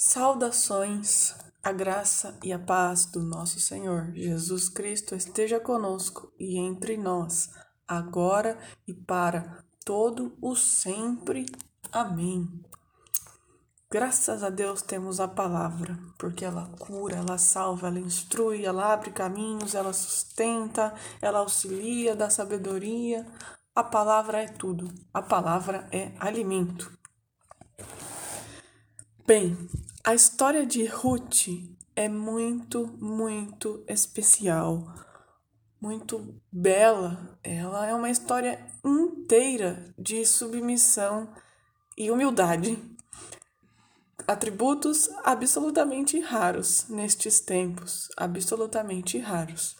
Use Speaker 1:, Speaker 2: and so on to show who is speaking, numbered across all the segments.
Speaker 1: Saudações, a graça e a paz do nosso Senhor Jesus Cristo esteja conosco e entre nós, agora e para todo o sempre. Amém. Graças a Deus temos a palavra, porque ela cura, ela salva, ela instrui, ela abre caminhos, ela sustenta, ela auxilia, dá sabedoria. A palavra é tudo, a palavra é alimento. Bem, a história de Ruth é muito, muito especial, muito bela. Ela é uma história inteira de submissão e humildade. Atributos absolutamente raros nestes tempos, absolutamente raros.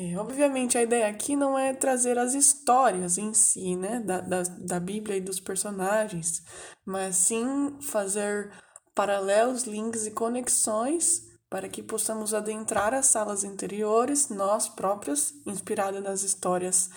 Speaker 1: É, obviamente, a ideia aqui não é trazer as histórias em si, né, da, da, da Bíblia e dos personagens, mas sim fazer paralelos, links e conexões para que possamos adentrar as salas interiores, nós próprios, inspirados nas histórias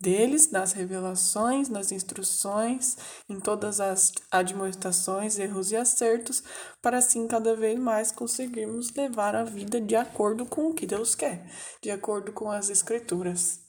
Speaker 1: deles, nas revelações, nas instruções, em todas as admoestações, erros e acertos, para assim cada vez mais conseguirmos levar a vida de acordo com o que Deus quer, de acordo com as Escrituras.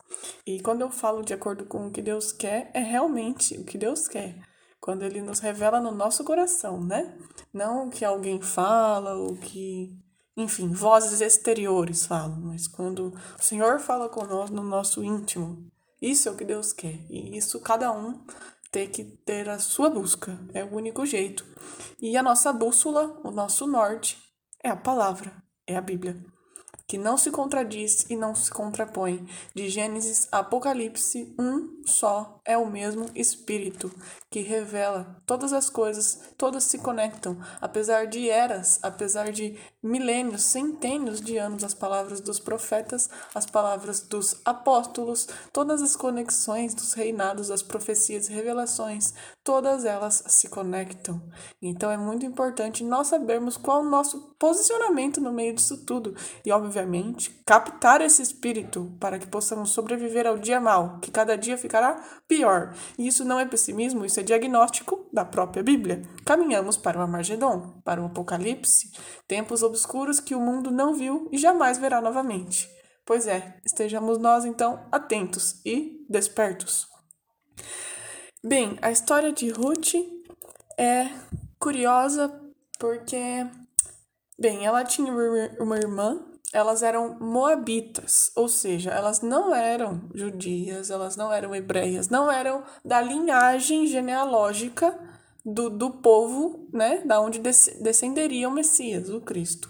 Speaker 1: E quando eu falo de acordo com o que Deus quer, é realmente o que Deus quer quando ele nos revela no nosso coração, né? Não o que alguém fala, o que. Enfim, vozes exteriores falam, mas quando o Senhor fala conosco no nosso íntimo, isso é o que Deus quer. E isso cada um tem que ter a sua busca. É o único jeito. E a nossa bússola, o nosso norte, é a palavra, é a Bíblia que não se contradiz e não se contrapõe. De Gênesis a Apocalipse, um só é o mesmo Espírito que revela todas as coisas, todas se conectam, apesar de eras, apesar de milênios, centênios de anos, as palavras dos profetas, as palavras dos apóstolos, todas as conexões dos reinados, as profecias e revelações, todas elas se conectam. Então é muito importante nós sabermos qual o nosso posicionamento no meio disso tudo e, obviamente, obviamente, captar esse espírito para que possamos sobreviver ao dia mal, que cada dia ficará pior. E isso não é pessimismo, isso é diagnóstico da própria Bíblia. Caminhamos para o Armagedon, para o Apocalipse, tempos obscuros que o mundo não viu e jamais verá novamente. Pois é, estejamos nós então atentos e despertos. Bem, a história de Ruth é curiosa porque, bem, ela tinha uma irmã elas eram moabitas, ou seja, elas não eram judias, elas não eram hebreias, não eram da linhagem genealógica do, do povo, né, da onde descenderia o Messias, o Cristo.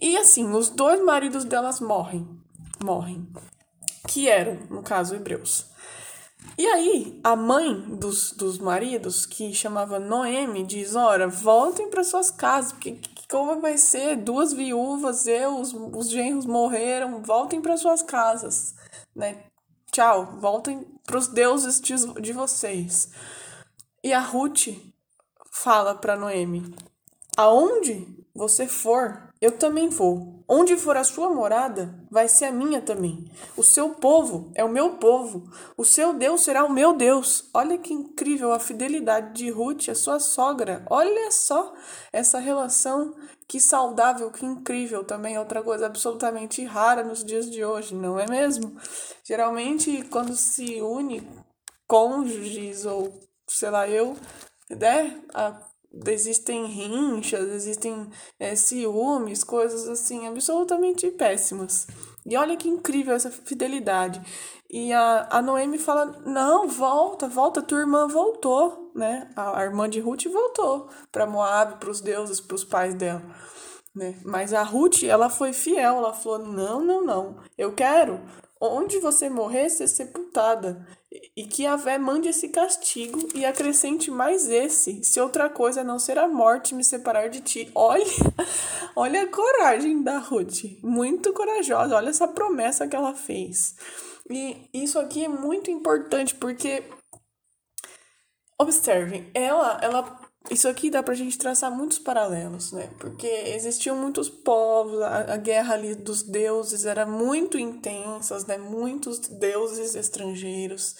Speaker 1: E assim, os dois maridos delas morrem, morrem, que eram, no caso, hebreus. E aí, a mãe dos, dos maridos, que chamava Noemi, diz: Ora, voltem para suas casas, porque como vai ser? Duas viúvas, eu, os, os genros morreram, voltem para suas casas, né? Tchau, voltem para os deuses de, de vocês. E a Ruth fala para Noemi: Aonde você for, eu também vou. Onde for a sua morada, vai ser a minha também. O seu povo é o meu povo. O seu Deus será o meu Deus. Olha que incrível a fidelidade de Ruth, a sua sogra. Olha só essa relação. Que saudável, que incrível também. Outra coisa absolutamente rara nos dias de hoje, não é mesmo? Geralmente, quando se une cônjuges ou sei lá, eu, né? A existem rinchas, existem é, ciúmes, coisas assim absolutamente péssimas. E olha que incrível essa fidelidade. E a, a Noemi fala: Não, volta, volta, tua irmã voltou, né? A, a irmã de Ruth voltou para Moab, para os deuses, para os pais dela. Né? Mas a Ruth, ela foi fiel, ela falou: Não, não, não, eu quero onde você morrer, ser sepultada. E que a Vé mande esse castigo e acrescente mais esse, se outra coisa não ser a morte me separar de ti. Olha, olha a coragem da Ruth, muito corajosa. Olha essa promessa que ela fez. E isso aqui é muito importante porque observem, ela ela isso aqui dá pra gente traçar muitos paralelos, né? Porque existiam muitos povos, a, a guerra ali dos deuses era muito intensa, né? Muitos deuses estrangeiros.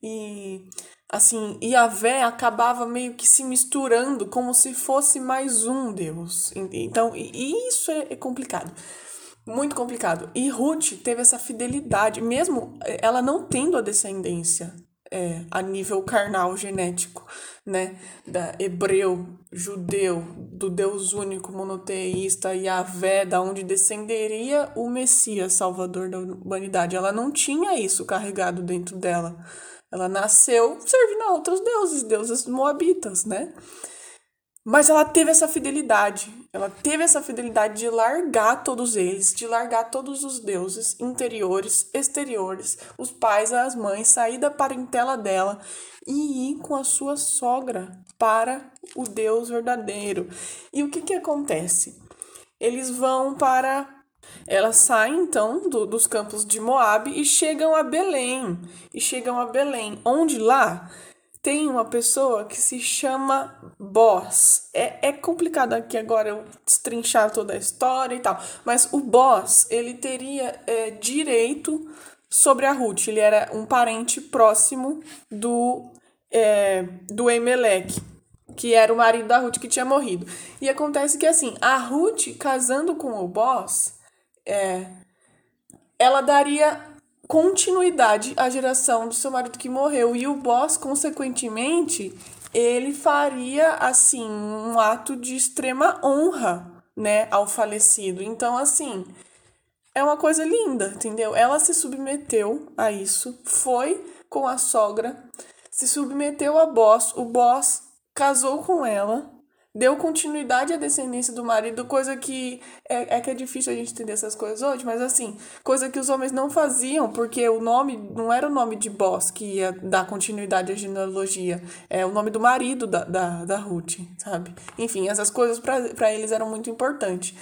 Speaker 1: E assim, Yahvé acabava meio que se misturando como se fosse mais um Deus. Então, isso é, é complicado. Muito complicado. E Ruth teve essa fidelidade, mesmo eh, ela não tendo a descendência é, a nível carnal genético, né? Da hebreu, judeu, do Deus único, monoteísta, Yahvé, da onde descenderia o Messias, salvador da humanidade. Ela não tinha isso carregado dentro dela. Ela nasceu servindo a outros deuses, deuses moabitas, né? Mas ela teve essa fidelidade. Ela teve essa fidelidade de largar todos eles, de largar todos os deuses interiores, exteriores, os pais, as mães, sair da parentela dela e ir com a sua sogra para o Deus verdadeiro. E o que que acontece? Eles vão para elas saem então do, dos campos de Moabe e chegam a Belém. E chegam a Belém, onde lá tem uma pessoa que se chama Boss. É, é complicado aqui agora eu destrinchar toda a história e tal, mas o Boss, ele teria é, direito sobre a Ruth. Ele era um parente próximo do, é, do Emelec, que era o marido da Ruth que tinha morrido. E acontece que assim, a Ruth casando com o Boss, é, ela daria continuidade à geração do seu marido que morreu. E o boss, consequentemente, ele faria assim um ato de extrema honra, né, ao falecido. Então, assim, é uma coisa linda, entendeu? Ela se submeteu a isso, foi com a sogra, se submeteu a boss, o boss casou com ela deu continuidade à descendência do marido, coisa que é, é que é difícil a gente entender essas coisas hoje, mas assim, coisa que os homens não faziam, porque o nome não era o nome de Boss que ia dar continuidade à genealogia, é o nome do marido da, da, da Ruth, sabe? Enfim, essas coisas para eles eram muito importantes.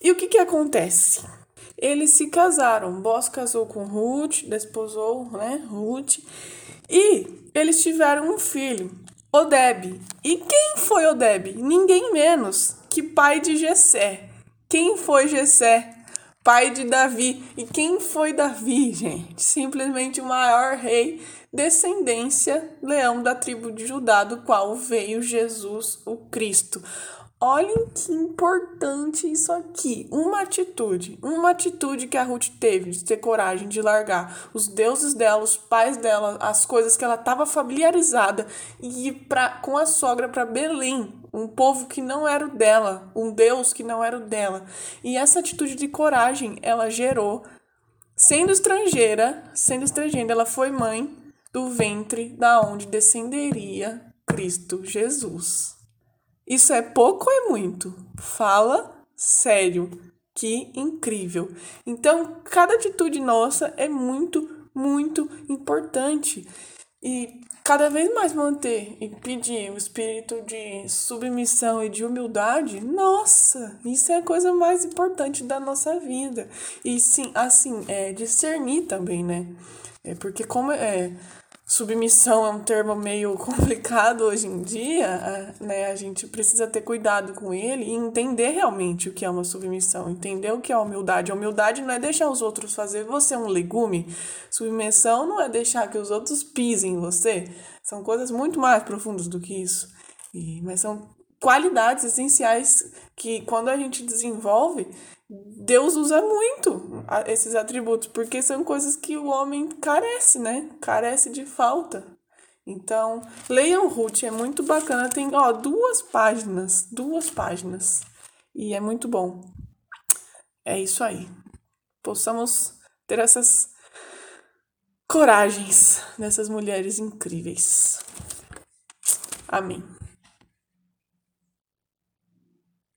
Speaker 1: E o que que acontece? Eles se casaram, Boss casou com Ruth, desposou, né, Ruth, e eles tiveram um filho. Odeb. E quem foi Odeb? Ninguém menos que pai de Jessé. Quem foi Jessé? Pai de Davi. E quem foi Davi, gente? Simplesmente o maior rei, descendência, leão da tribo de Judá, do qual veio Jesus, o Cristo. Olhem que importante isso aqui. Uma atitude, uma atitude que a Ruth teve de ter coragem de largar os deuses dela, os pais dela, as coisas que ela estava familiarizada e ir pra, com a sogra para Belém, um povo que não era o dela, um Deus que não era o dela. E essa atitude de coragem ela gerou, sendo estrangeira, sendo estrangeira, ela foi mãe do ventre da onde descenderia Cristo Jesus. Isso é pouco ou é muito? Fala sério. Que incrível. Então, cada atitude nossa é muito, muito importante. E cada vez mais manter e pedir o espírito de submissão e de humildade, nossa, isso é a coisa mais importante da nossa vida. E sim, assim, é discernir também, né? É porque como é submissão é um termo meio complicado hoje em dia, né? A gente precisa ter cuidado com ele e entender realmente o que é uma submissão, entender o que é humildade. A humildade não é deixar os outros fazer você um legume. Submissão não é deixar que os outros pisem em você. São coisas muito mais profundas do que isso. E, mas são qualidades essenciais que quando a gente desenvolve, Deus usa muito esses atributos, porque são coisas que o homem carece, né? Carece de falta. Então, leiam Ruth, é muito bacana. Tem, ó, duas páginas, duas páginas. E é muito bom. É isso aí. Possamos ter essas coragens dessas mulheres incríveis. Amém.